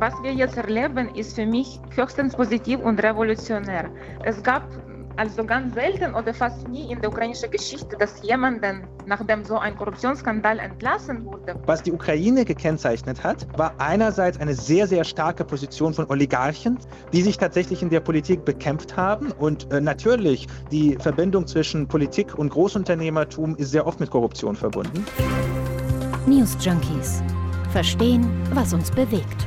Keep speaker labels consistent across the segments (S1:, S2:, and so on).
S1: Was wir jetzt erleben, ist für mich höchstens positiv und revolutionär. Es gab also ganz selten oder fast nie in der ukrainischen Geschichte, dass jemanden, nachdem so ein Korruptionsskandal entlassen wurde.
S2: Was die Ukraine gekennzeichnet hat, war einerseits eine sehr, sehr starke Position von Oligarchen, die sich tatsächlich in der Politik bekämpft haben. Und äh, natürlich die Verbindung zwischen Politik und Großunternehmertum ist sehr oft mit Korruption verbunden.
S3: News Junkies. Verstehen, was uns bewegt.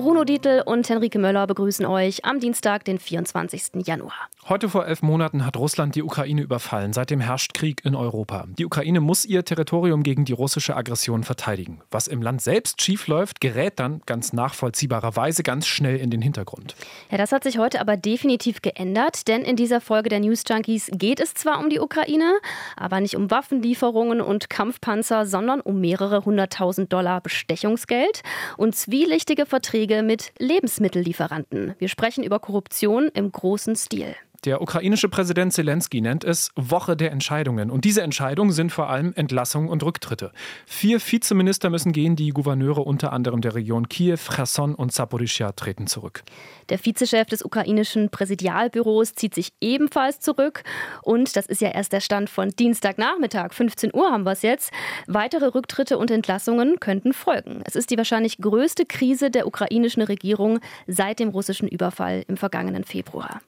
S4: Bruno Dietl und Henrike Möller begrüßen euch am Dienstag, den 24. Januar.
S5: Heute vor elf Monaten hat Russland die Ukraine überfallen. Seitdem herrscht Krieg in Europa. Die Ukraine muss ihr Territorium gegen die russische Aggression verteidigen. Was im Land selbst schiefläuft, gerät dann ganz nachvollziehbarerweise ganz schnell in den Hintergrund.
S4: Ja, das hat sich heute aber definitiv geändert, denn in dieser Folge der News Junkies geht es zwar um die Ukraine, aber nicht um Waffenlieferungen und Kampfpanzer, sondern um mehrere hunderttausend Dollar Bestechungsgeld und zwielichtige Verträge Verträge mit Lebensmittellieferanten. Wir sprechen über Korruption im großen Stil.
S5: Der ukrainische Präsident Zelensky nennt es Woche der Entscheidungen. Und diese Entscheidungen sind vor allem Entlassungen und Rücktritte. Vier Vizeminister müssen gehen, die Gouverneure unter anderem der Region Kiew, Cherson und Saporischia treten zurück.
S4: Der Vizechef des ukrainischen Präsidialbüros zieht sich ebenfalls zurück. Und das ist ja erst der Stand von Dienstagnachmittag, 15 Uhr haben wir es jetzt. Weitere Rücktritte und Entlassungen könnten folgen. Es ist die wahrscheinlich größte Krise der ukrainischen Regierung seit dem russischen Überfall im vergangenen Februar.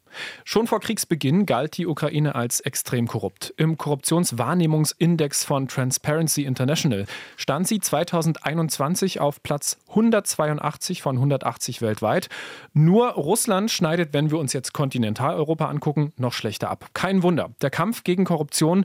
S5: Schon vor Kriegsbeginn galt die Ukraine als extrem korrupt. Im Korruptionswahrnehmungsindex von Transparency International stand sie 2021 auf Platz 182 von 180 weltweit. Nur Russland schneidet, wenn wir uns jetzt Kontinentaleuropa angucken, noch schlechter ab. Kein Wunder. Der Kampf gegen Korruption,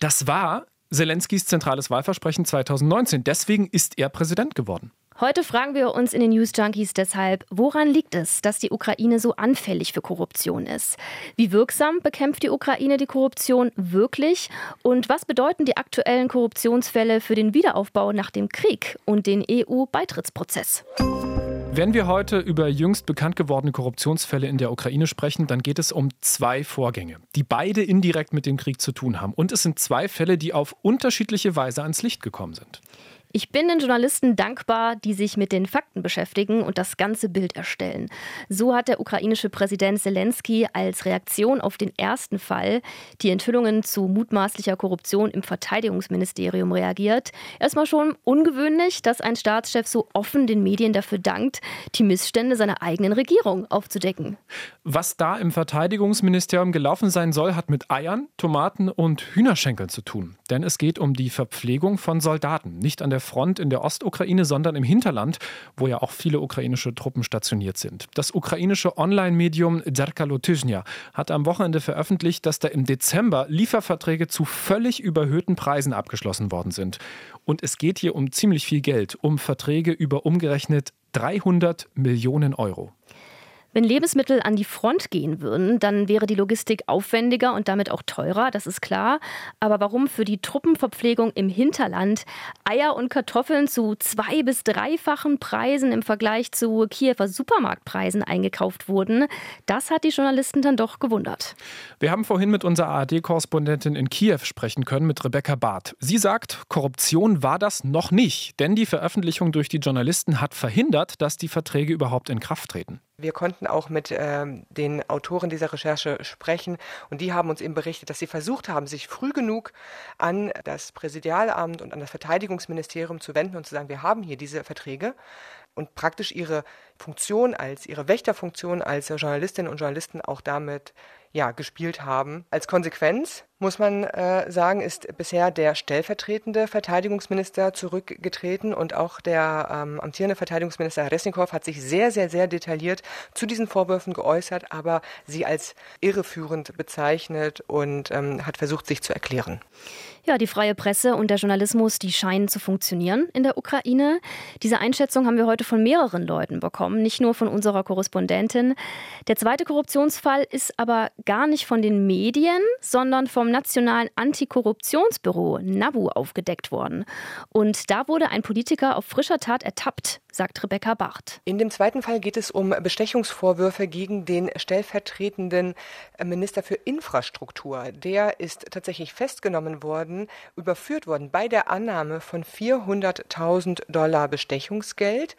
S5: das war Zelenskys zentrales Wahlversprechen 2019. Deswegen ist er Präsident geworden.
S4: Heute fragen wir uns in den News Junkies deshalb, woran liegt es, dass die Ukraine so anfällig für Korruption ist? Wie wirksam bekämpft die Ukraine die Korruption wirklich? Und was bedeuten die aktuellen Korruptionsfälle für den Wiederaufbau nach dem Krieg und den EU-Beitrittsprozess?
S5: Wenn wir heute über jüngst bekannt gewordene Korruptionsfälle in der Ukraine sprechen, dann geht es um zwei Vorgänge, die beide indirekt mit dem Krieg zu tun haben. Und es sind zwei Fälle, die auf unterschiedliche Weise ans Licht gekommen sind.
S4: Ich bin den Journalisten dankbar, die sich mit den Fakten beschäftigen und das ganze Bild erstellen. So hat der ukrainische Präsident Zelensky als Reaktion auf den ersten Fall, die Enthüllungen zu mutmaßlicher Korruption im Verteidigungsministerium, reagiert. Erstmal schon ungewöhnlich, dass ein Staatschef so offen den Medien dafür dankt, die Missstände seiner eigenen Regierung aufzudecken.
S5: Was da im Verteidigungsministerium gelaufen sein soll, hat mit Eiern, Tomaten und Hühnerschenkeln zu tun. Denn es geht um die Verpflegung von Soldaten, nicht an der Front in der Ostukraine, sondern im Hinterland, wo ja auch viele ukrainische Truppen stationiert sind. Das ukrainische Online-Medium Zerkalo Tyzhnia hat am Wochenende veröffentlicht, dass da im Dezember Lieferverträge zu völlig überhöhten Preisen abgeschlossen worden sind. Und es geht hier um ziemlich viel Geld, um Verträge über umgerechnet 300 Millionen Euro.
S4: Wenn Lebensmittel an die Front gehen würden, dann wäre die Logistik aufwendiger und damit auch teurer, das ist klar. Aber warum für die Truppenverpflegung im Hinterland Eier und Kartoffeln zu zwei- bis dreifachen Preisen im Vergleich zu Kiewer Supermarktpreisen eingekauft wurden, das hat die Journalisten dann doch gewundert.
S5: Wir haben vorhin mit unserer ARD-Korrespondentin in Kiew sprechen können, mit Rebecca Barth. Sie sagt, Korruption war das noch nicht, denn die Veröffentlichung durch die Journalisten hat verhindert, dass die Verträge überhaupt in Kraft treten.
S6: Wir konnten auch mit ähm, den Autoren dieser Recherche sprechen und die haben uns eben berichtet, dass sie versucht haben, sich früh genug an das Präsidialamt und an das Verteidigungsministerium zu wenden und zu sagen, wir haben hier diese Verträge und praktisch ihre Funktion als, ihre Wächterfunktion als Journalistinnen und Journalisten auch damit ja, gespielt haben. Als Konsequenz muss man äh, sagen, ist bisher der stellvertretende Verteidigungsminister zurückgetreten und auch der ähm, amtierende Verteidigungsminister Resnikow hat sich sehr, sehr, sehr detailliert zu diesen Vorwürfen geäußert, aber sie als irreführend bezeichnet und ähm, hat versucht, sich zu erklären.
S4: Ja, die freie Presse und der Journalismus, die scheinen zu funktionieren in der Ukraine. Diese Einschätzung haben wir heute von mehreren Leuten bekommen, nicht nur von unserer Korrespondentin. Der zweite Korruptionsfall ist aber gar nicht von den Medien, sondern vom vom Nationalen Antikorruptionsbüro NABU aufgedeckt worden. Und da wurde ein Politiker auf frischer Tat ertappt, sagt Rebecca Bacht.
S6: In dem zweiten Fall geht es um Bestechungsvorwürfe gegen den stellvertretenden Minister für Infrastruktur. Der ist tatsächlich festgenommen worden, überführt worden bei der Annahme von 400.000 Dollar Bestechungsgeld.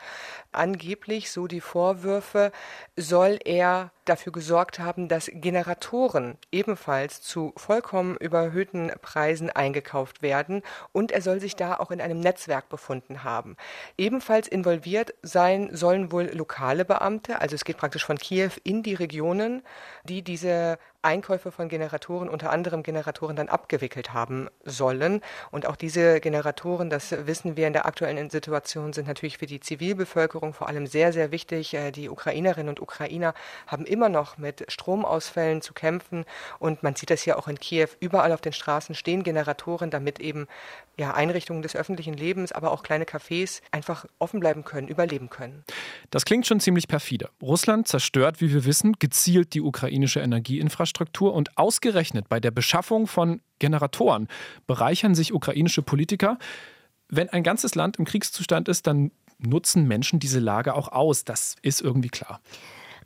S6: Angeblich, so die Vorwürfe, soll er dafür gesorgt haben, dass Generatoren ebenfalls zu vollkommen überhöhten Preisen eingekauft werden und er soll sich da auch in einem Netzwerk befunden haben. Ebenfalls involviert sein sollen wohl lokale Beamte, also es geht praktisch von Kiew in die Regionen, die diese Einkäufe von Generatoren, unter anderem Generatoren, dann abgewickelt haben sollen. Und auch diese Generatoren, das wissen wir in der aktuellen Situation, sind natürlich für die Zivilbevölkerung vor allem sehr, sehr wichtig. Äh, die Ukrainerinnen und Ukrainer haben immer noch mit Stromausfällen zu kämpfen. Und man sieht das hier auch in Kiew. Überall auf den Straßen stehen Generatoren, damit eben ja, Einrichtungen des öffentlichen Lebens, aber auch kleine Cafés einfach offen bleiben können, überleben können.
S5: Das klingt schon ziemlich perfide. Russland zerstört, wie wir wissen, gezielt die ukrainische Energieinfrastruktur und ausgerechnet bei der Beschaffung von Generatoren bereichern sich ukrainische Politiker. Wenn ein ganzes Land im Kriegszustand ist, dann nutzen Menschen diese Lage auch aus. Das ist irgendwie klar.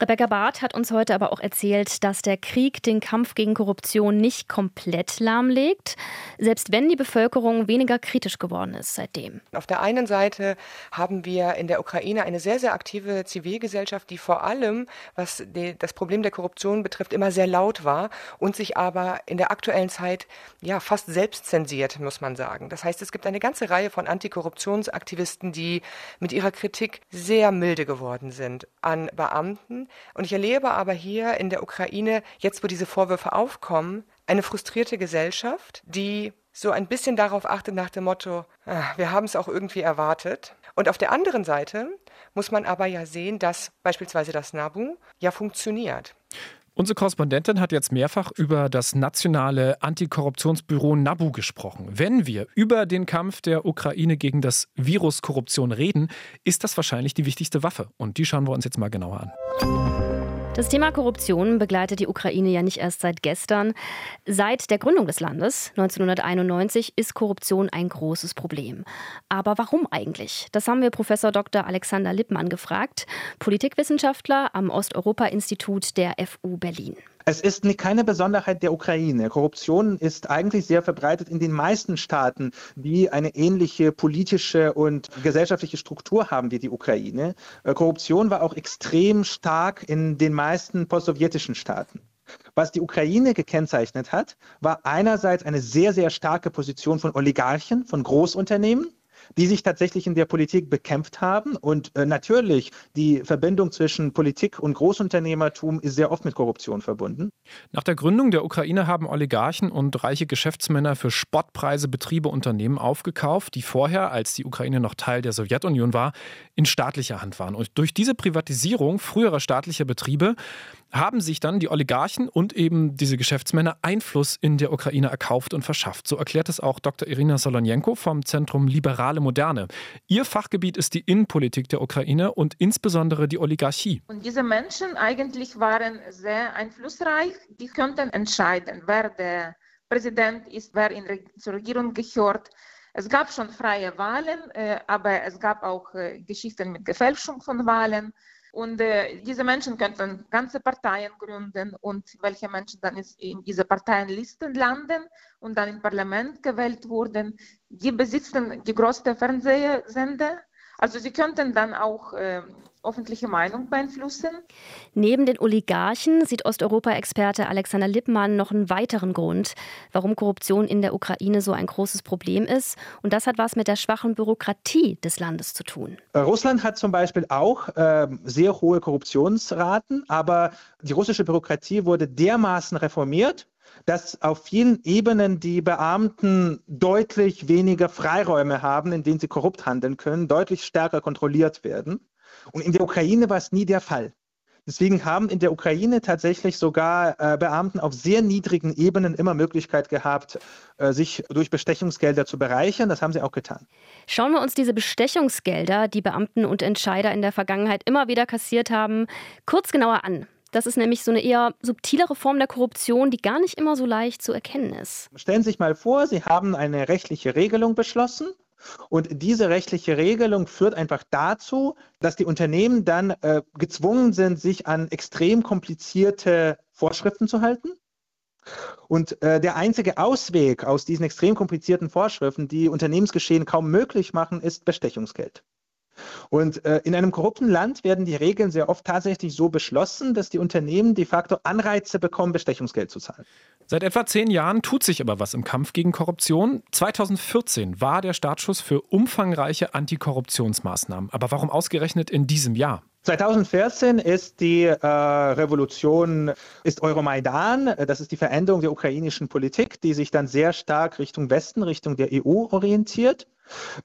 S4: Rebecca Barth hat uns heute aber auch erzählt, dass der Krieg den Kampf gegen Korruption nicht komplett lahmlegt, selbst wenn die Bevölkerung weniger kritisch geworden ist seitdem.
S6: Auf der einen Seite haben wir in der Ukraine eine sehr, sehr aktive Zivilgesellschaft, die vor allem, was die, das Problem der Korruption betrifft, immer sehr laut war und sich aber in der aktuellen Zeit ja fast selbst zensiert, muss man sagen. Das heißt, es gibt eine ganze Reihe von Antikorruptionsaktivisten, die mit ihrer Kritik sehr milde geworden sind an Beamten, und ich erlebe aber hier in der Ukraine, jetzt wo diese Vorwürfe aufkommen, eine frustrierte Gesellschaft, die so ein bisschen darauf achtet nach dem Motto, ah, wir haben es auch irgendwie erwartet. Und auf der anderen Seite muss man aber ja sehen, dass beispielsweise das NABU ja funktioniert.
S5: Unsere Korrespondentin hat jetzt mehrfach über das nationale Antikorruptionsbüro NABU gesprochen. Wenn wir über den Kampf der Ukraine gegen das Virus Korruption reden, ist das wahrscheinlich die wichtigste Waffe. Und die schauen wir uns jetzt mal genauer an.
S4: Das Thema Korruption begleitet die Ukraine ja nicht erst seit gestern. Seit der Gründung des Landes 1991 ist Korruption ein großes Problem. Aber warum eigentlich? Das haben wir Professor Dr. Alexander Lippmann gefragt, Politikwissenschaftler am Osteuropa-Institut der FU Berlin.
S2: Es ist keine Besonderheit der Ukraine. Korruption ist eigentlich sehr verbreitet in den meisten Staaten, die eine ähnliche politische und gesellschaftliche Struktur haben wie die Ukraine. Äh, Korruption war auch extrem stark in den meisten postsowjetischen Staaten. Was die Ukraine gekennzeichnet hat, war einerseits eine sehr, sehr starke Position von Oligarchen, von Großunternehmen, die sich tatsächlich in der Politik bekämpft haben. Und äh, natürlich, die Verbindung zwischen Politik und Großunternehmertum ist sehr oft mit Korruption verbunden.
S5: Nach der Gründung der Ukraine haben Oligarchen und reiche Geschäftsmänner für Spottpreise Betriebe Unternehmen aufgekauft, die vorher, als die Ukraine noch Teil der Sowjetunion war, in staatlicher Hand waren. Und durch diese Privatisierung früherer staatlicher Betriebe haben sich dann die Oligarchen und eben diese Geschäftsmänner Einfluss in der Ukraine erkauft und verschafft. So erklärt es auch Dr. Irina Solonjenko vom Zentrum Liberale Moderne. Ihr Fachgebiet ist die Innenpolitik der Ukraine und insbesondere die Oligarchie.
S1: Und diese Menschen eigentlich waren sehr einflussreich. Die könnten entscheiden, wer der Präsident ist, wer in zur Regierung gehört. Es gab schon freie Wahlen, äh, aber es gab auch äh, Geschichten mit Gefälschung von Wahlen. Und äh, diese Menschen könnten ganze Parteien gründen und welche Menschen dann in diese Parteienlisten landen und dann im Parlament gewählt wurden, die besitzen die größten Fernsehsender. Also sie könnten dann auch äh, öffentliche Meinung beeinflussen.
S4: Neben den Oligarchen sieht Osteuropa-Experte Alexander Lippmann noch einen weiteren Grund, warum Korruption in der Ukraine so ein großes Problem ist. Und das hat was mit der schwachen Bürokratie des Landes zu tun.
S2: Äh, Russland hat zum Beispiel auch äh, sehr hohe Korruptionsraten, aber die russische Bürokratie wurde dermaßen reformiert, dass auf vielen Ebenen die Beamten deutlich weniger Freiräume haben, in denen sie korrupt handeln können, deutlich stärker kontrolliert werden. Und in der Ukraine war es nie der Fall. Deswegen haben in der Ukraine tatsächlich sogar äh, Beamten auf sehr niedrigen Ebenen immer Möglichkeit gehabt, äh, sich durch Bestechungsgelder zu bereichern. Das haben sie auch getan.
S4: Schauen wir uns diese Bestechungsgelder, die Beamten und Entscheider in der Vergangenheit immer wieder kassiert haben, kurz genauer an. Das ist nämlich so eine eher subtilere Form der Korruption, die gar nicht immer so leicht zu erkennen ist.
S2: Stellen Sie sich mal vor, Sie haben eine rechtliche Regelung beschlossen und diese rechtliche Regelung führt einfach dazu, dass die Unternehmen dann äh, gezwungen sind, sich an extrem komplizierte Vorschriften zu halten. Und äh, der einzige Ausweg aus diesen extrem komplizierten Vorschriften, die Unternehmensgeschehen kaum möglich machen, ist Bestechungsgeld. Und äh, in einem korrupten Land werden die Regeln sehr oft tatsächlich so beschlossen, dass die Unternehmen de facto Anreize bekommen, Bestechungsgeld zu zahlen.
S5: Seit etwa zehn Jahren tut sich aber was im Kampf gegen Korruption. 2014 war der Startschuss für umfangreiche Antikorruptionsmaßnahmen. Aber warum ausgerechnet in diesem Jahr?
S2: 2014 ist die äh, Revolution, ist Euromaidan, das ist die Veränderung der ukrainischen Politik, die sich dann sehr stark Richtung Westen, Richtung der EU orientiert.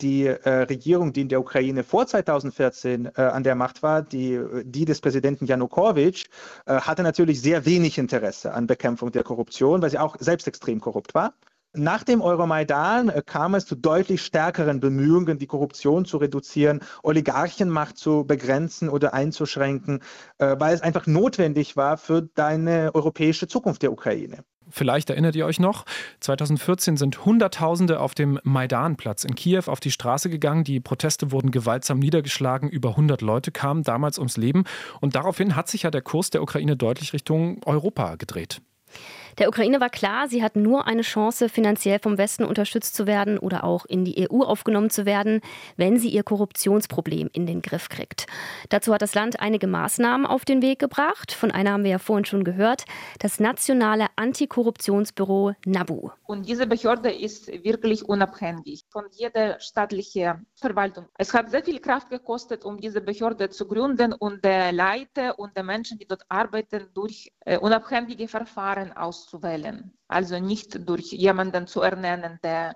S2: Die äh, Regierung, die in der Ukraine vor 2014 äh, an der Macht war, die, die des Präsidenten Janukowitsch, äh, hatte natürlich sehr wenig Interesse an Bekämpfung der Korruption, weil sie auch selbst extrem korrupt war. Nach dem Euromaidan äh, kam es zu deutlich stärkeren Bemühungen, die Korruption zu reduzieren, Oligarchenmacht zu begrenzen oder einzuschränken, äh, weil es einfach notwendig war für deine europäische Zukunft der Ukraine.
S5: Vielleicht erinnert ihr euch noch, 2014 sind Hunderttausende auf dem Maidanplatz in Kiew auf die Straße gegangen. Die Proteste wurden gewaltsam niedergeschlagen. Über 100 Leute kamen damals ums Leben. Und daraufhin hat sich ja der Kurs der Ukraine deutlich Richtung Europa gedreht.
S4: Der Ukraine war klar, sie hat nur eine Chance, finanziell vom Westen unterstützt zu werden oder auch in die EU aufgenommen zu werden, wenn sie ihr Korruptionsproblem in den Griff kriegt. Dazu hat das Land einige Maßnahmen auf den Weg gebracht. Von einer haben wir ja vorhin schon gehört, das nationale Antikorruptionsbüro NABU.
S1: Und diese Behörde ist wirklich unabhängig von jeder staatlichen Verwaltung. Es hat sehr viel Kraft gekostet, um diese Behörde zu gründen und der Leiter und der Menschen, die dort arbeiten, durch äh, unabhängige Verfahren aus auszuwählen. Also nicht durch jemanden zu ernennen, der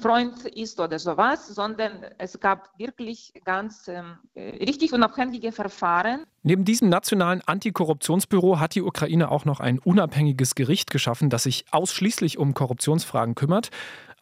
S1: Freund ist oder sowas, sondern es gab wirklich ganz ähm, äh, richtig unabhängige Verfahren.
S5: Neben diesem nationalen Antikorruptionsbüro hat die Ukraine auch noch ein unabhängiges Gericht geschaffen, das sich ausschließlich um Korruptionsfragen kümmert.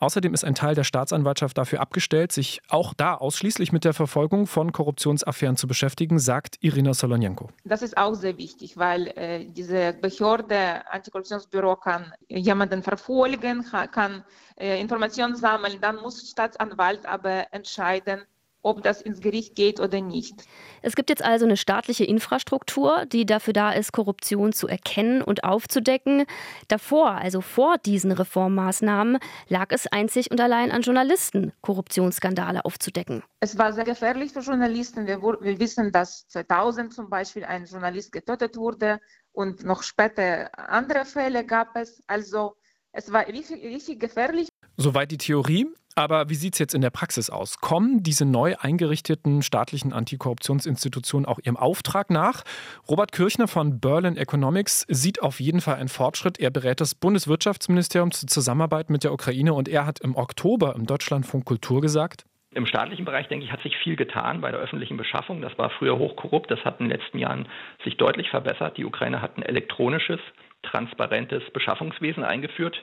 S5: Außerdem ist ein Teil der Staatsanwaltschaft dafür abgestellt, sich auch da ausschließlich mit der Verfolgung von Korruptionsaffären zu beschäftigen, sagt Irina Solonenko.
S1: Das ist auch sehr wichtig, weil äh, diese Behörde, Antikorruptionsbüro kann jemanden verfolgen, kann äh, Informationen sammeln, dann muss Staatsanwalt aber entscheiden, ob das ins Gericht geht oder nicht.
S4: Es gibt jetzt also eine staatliche Infrastruktur, die dafür da ist, Korruption zu erkennen und aufzudecken. Davor, also vor diesen Reformmaßnahmen, lag es einzig und allein an Journalisten, Korruptionsskandale aufzudecken.
S1: Es war sehr gefährlich für Journalisten. Wir, wir wissen, dass 2000 zum Beispiel ein Journalist getötet wurde und noch später andere Fälle gab es. Also es war richtig, richtig gefährlich.
S5: Soweit die Theorie. Aber wie sieht es jetzt in der Praxis aus? Kommen diese neu eingerichteten staatlichen Antikorruptionsinstitutionen auch ihrem Auftrag nach? Robert Kirchner von Berlin Economics sieht auf jeden Fall einen Fortschritt. Er berät das Bundeswirtschaftsministerium zur Zusammenarbeit mit der Ukraine und er hat im Oktober im Deutschlandfunk Kultur gesagt,
S7: im staatlichen Bereich, denke ich, hat sich viel getan bei der öffentlichen Beschaffung. Das war früher hochkorrupt. Das hat in den letzten Jahren sich deutlich verbessert. Die Ukraine hat ein elektronisches, transparentes Beschaffungswesen eingeführt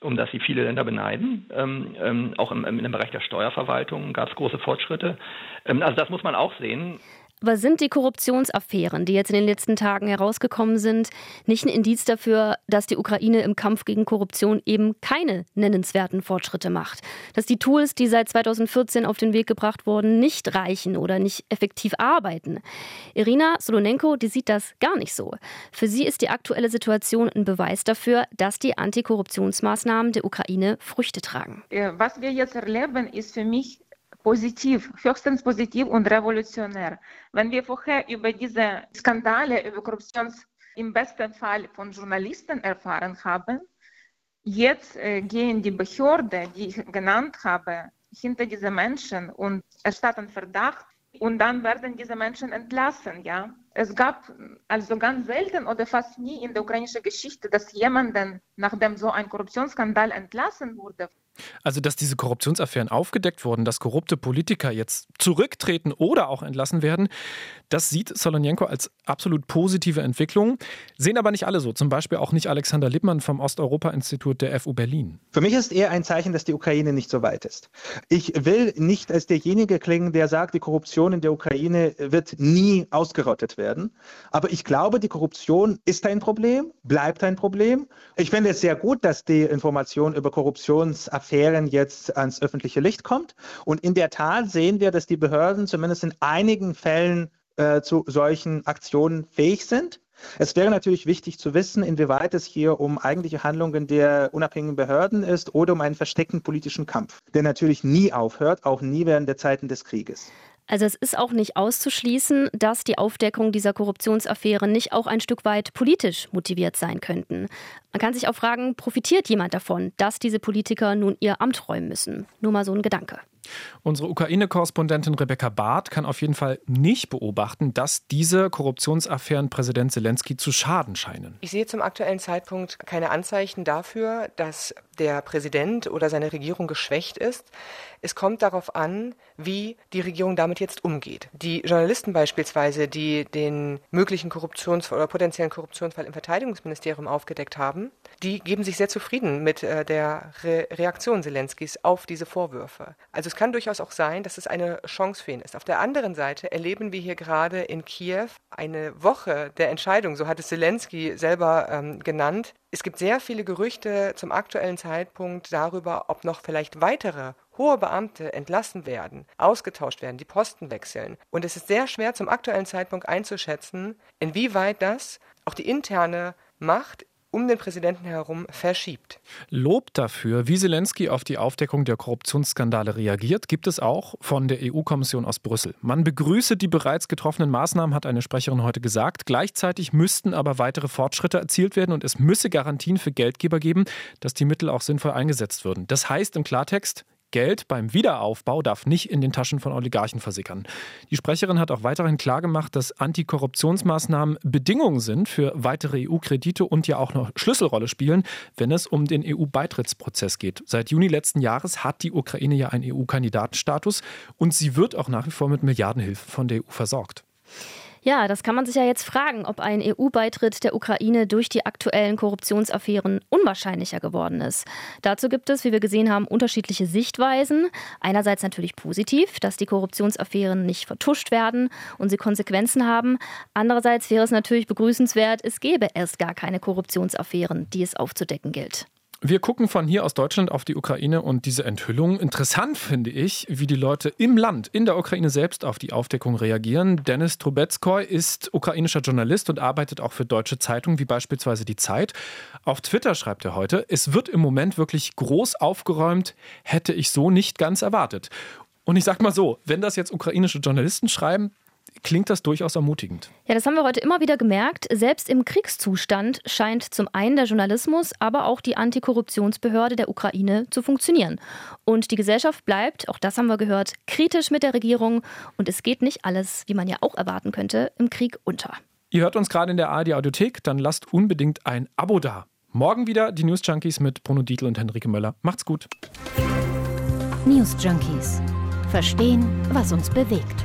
S7: um das sie viele Länder beneiden. Ähm, ähm, auch im, im, Bereich der Steuerverwaltung gab es große Fortschritte. Ähm, also das muss man auch sehen.
S4: Aber sind die Korruptionsaffären, die jetzt in den letzten Tagen herausgekommen sind, nicht ein Indiz dafür, dass die Ukraine im Kampf gegen Korruption eben keine nennenswerten Fortschritte macht? Dass die Tools, die seit 2014 auf den Weg gebracht wurden, nicht reichen oder nicht effektiv arbeiten? Irina Solonenko, die sieht das gar nicht so. Für sie ist die aktuelle Situation ein Beweis dafür, dass die Antikorruptionsmaßnahmen der Ukraine Früchte tragen.
S1: Was wir jetzt erleben, ist für mich positiv, höchstens positiv und revolutionär. Wenn wir vorher über diese Skandale, über Korruption im besten Fall von Journalisten erfahren haben, jetzt äh, gehen die Behörden, die ich genannt habe, hinter diese Menschen und erstatten Verdacht und dann werden diese Menschen entlassen. Ja? Es gab also ganz selten oder fast nie in der ukrainischen Geschichte, dass jemanden, nachdem so ein Korruptionsskandal entlassen wurde,
S5: Also, dass diese Korruptionsaffären aufgedeckt wurden, dass korrupte Politiker jetzt zurücktreten oder auch entlassen werden, das sieht Solonjenko als absolut positive Entwicklung. Sehen aber nicht alle so. Zum Beispiel auch nicht Alexander Lippmann vom Osteuropa-Institut der FU Berlin.
S2: Für mich ist eher ein Zeichen, dass die Ukraine nicht so weit ist. Ich will nicht als derjenige klingen, der sagt, die Korruption in der Ukraine wird nie ausgerottet werden. Aber ich glaube, die Korruption ist ein Problem, bleibt ein Problem. Ich finde es sehr gut, dass die Information über Korruptionsaffären jetzt ans öffentliche Licht kommt. Und in der Tat sehen wir, dass die Behörden zumindest in einigen Fällen äh, zu solchen Aktionen fähig sind. Es wäre natürlich wichtig zu wissen, inwieweit es hier um eigentliche Handlungen der unabhängigen Behörden ist oder um einen versteckten politischen Kampf, der natürlich nie aufhört, auch nie während der Zeiten des Krieges.
S4: Also es ist auch nicht auszuschließen, dass die Aufdeckung dieser Korruptionsaffäre nicht auch ein Stück weit politisch motiviert sein könnten. Man kann sich auch fragen, profitiert jemand davon, dass diese Politiker nun ihr Amt räumen müssen? Nur mal so ein Gedanke.
S5: Unsere Ukraine-Korrespondentin Rebecca Barth kann auf jeden Fall nicht beobachten, dass diese Korruptionsaffären Präsident Zelensky zu schaden scheinen.
S6: Ich sehe zum aktuellen Zeitpunkt keine Anzeichen dafür, dass der Präsident oder seine Regierung geschwächt ist. Es kommt darauf an, wie die Regierung damit jetzt umgeht. Die Journalisten beispielsweise, die den möglichen Korruptionsfall oder potenziellen Korruptionsfall im Verteidigungsministerium aufgedeckt haben, die geben sich sehr zufrieden mit äh, der Re Reaktion Zelenskis auf diese Vorwürfe. Also es kann durchaus auch sein, dass es eine Chance für ihn ist. Auf der anderen Seite erleben wir hier gerade in Kiew eine Woche der Entscheidung, so hat es Zelensky selber ähm, genannt. Es gibt sehr viele Gerüchte zum aktuellen Zeitpunkt darüber, ob noch vielleicht weitere hohe Beamte entlassen werden, ausgetauscht werden, die Posten wechseln. Und es ist sehr schwer zum aktuellen Zeitpunkt einzuschätzen, inwieweit das auch die interne Macht um den Präsidenten herum verschiebt.
S5: Lob dafür, wie Zelensky auf die Aufdeckung der Korruptionsskandale reagiert, gibt es auch von der EU-Kommission aus Brüssel. Man begrüße die bereits getroffenen Maßnahmen, hat eine Sprecherin heute gesagt. Gleichzeitig müssten aber weitere Fortschritte erzielt werden und es müsse Garantien für Geldgeber geben, dass die Mittel auch sinnvoll eingesetzt würden. Das heißt im Klartext, Geld beim Wiederaufbau darf nicht in den Taschen von Oligarchen versickern. Die Sprecherin hat auch weiterhin klargemacht, dass Antikorruptionsmaßnahmen Bedingungen sind für weitere EU-Kredite und ja auch noch Schlüsselrolle spielen, wenn es um den EU-Beitrittsprozess geht. Seit Juni letzten Jahres hat die Ukraine ja einen EU-Kandidatenstatus und sie wird auch nach wie vor mit Milliardenhilfe von der EU versorgt.
S4: Ja, das kann man sich ja jetzt fragen, ob ein EU-Beitritt der Ukraine durch die aktuellen Korruptionsaffären unwahrscheinlicher geworden ist. Dazu gibt es, wie wir gesehen haben, unterschiedliche Sichtweisen. Einerseits natürlich positiv, dass die Korruptionsaffären nicht vertuscht werden und sie Konsequenzen haben. Andererseits wäre es natürlich begrüßenswert, es gäbe erst gar keine Korruptionsaffären, die es aufzudecken gilt.
S5: Wir gucken von hier aus Deutschland auf die Ukraine und diese Enthüllung. Interessant finde ich, wie die Leute im Land, in der Ukraine selbst auf die Aufdeckung reagieren. Dennis Trubetskoy ist ukrainischer Journalist und arbeitet auch für deutsche Zeitungen wie beispielsweise Die Zeit. Auf Twitter schreibt er heute, es wird im Moment wirklich groß aufgeräumt, hätte ich so nicht ganz erwartet. Und ich sag mal so, wenn das jetzt ukrainische Journalisten schreiben, klingt das durchaus ermutigend.
S4: Ja, das haben wir heute immer wieder gemerkt. Selbst im Kriegszustand scheint zum einen der Journalismus, aber auch die Antikorruptionsbehörde der Ukraine zu funktionieren. Und die Gesellschaft bleibt, auch das haben wir gehört, kritisch mit der Regierung. Und es geht nicht alles, wie man ja auch erwarten könnte, im Krieg unter.
S5: Ihr hört uns gerade in der ARD Audiothek, dann lasst unbedingt ein Abo da. Morgen wieder die News Junkies mit Bruno Dietl und Henrike Möller. Macht's gut.
S3: News Junkies. Verstehen, was uns bewegt.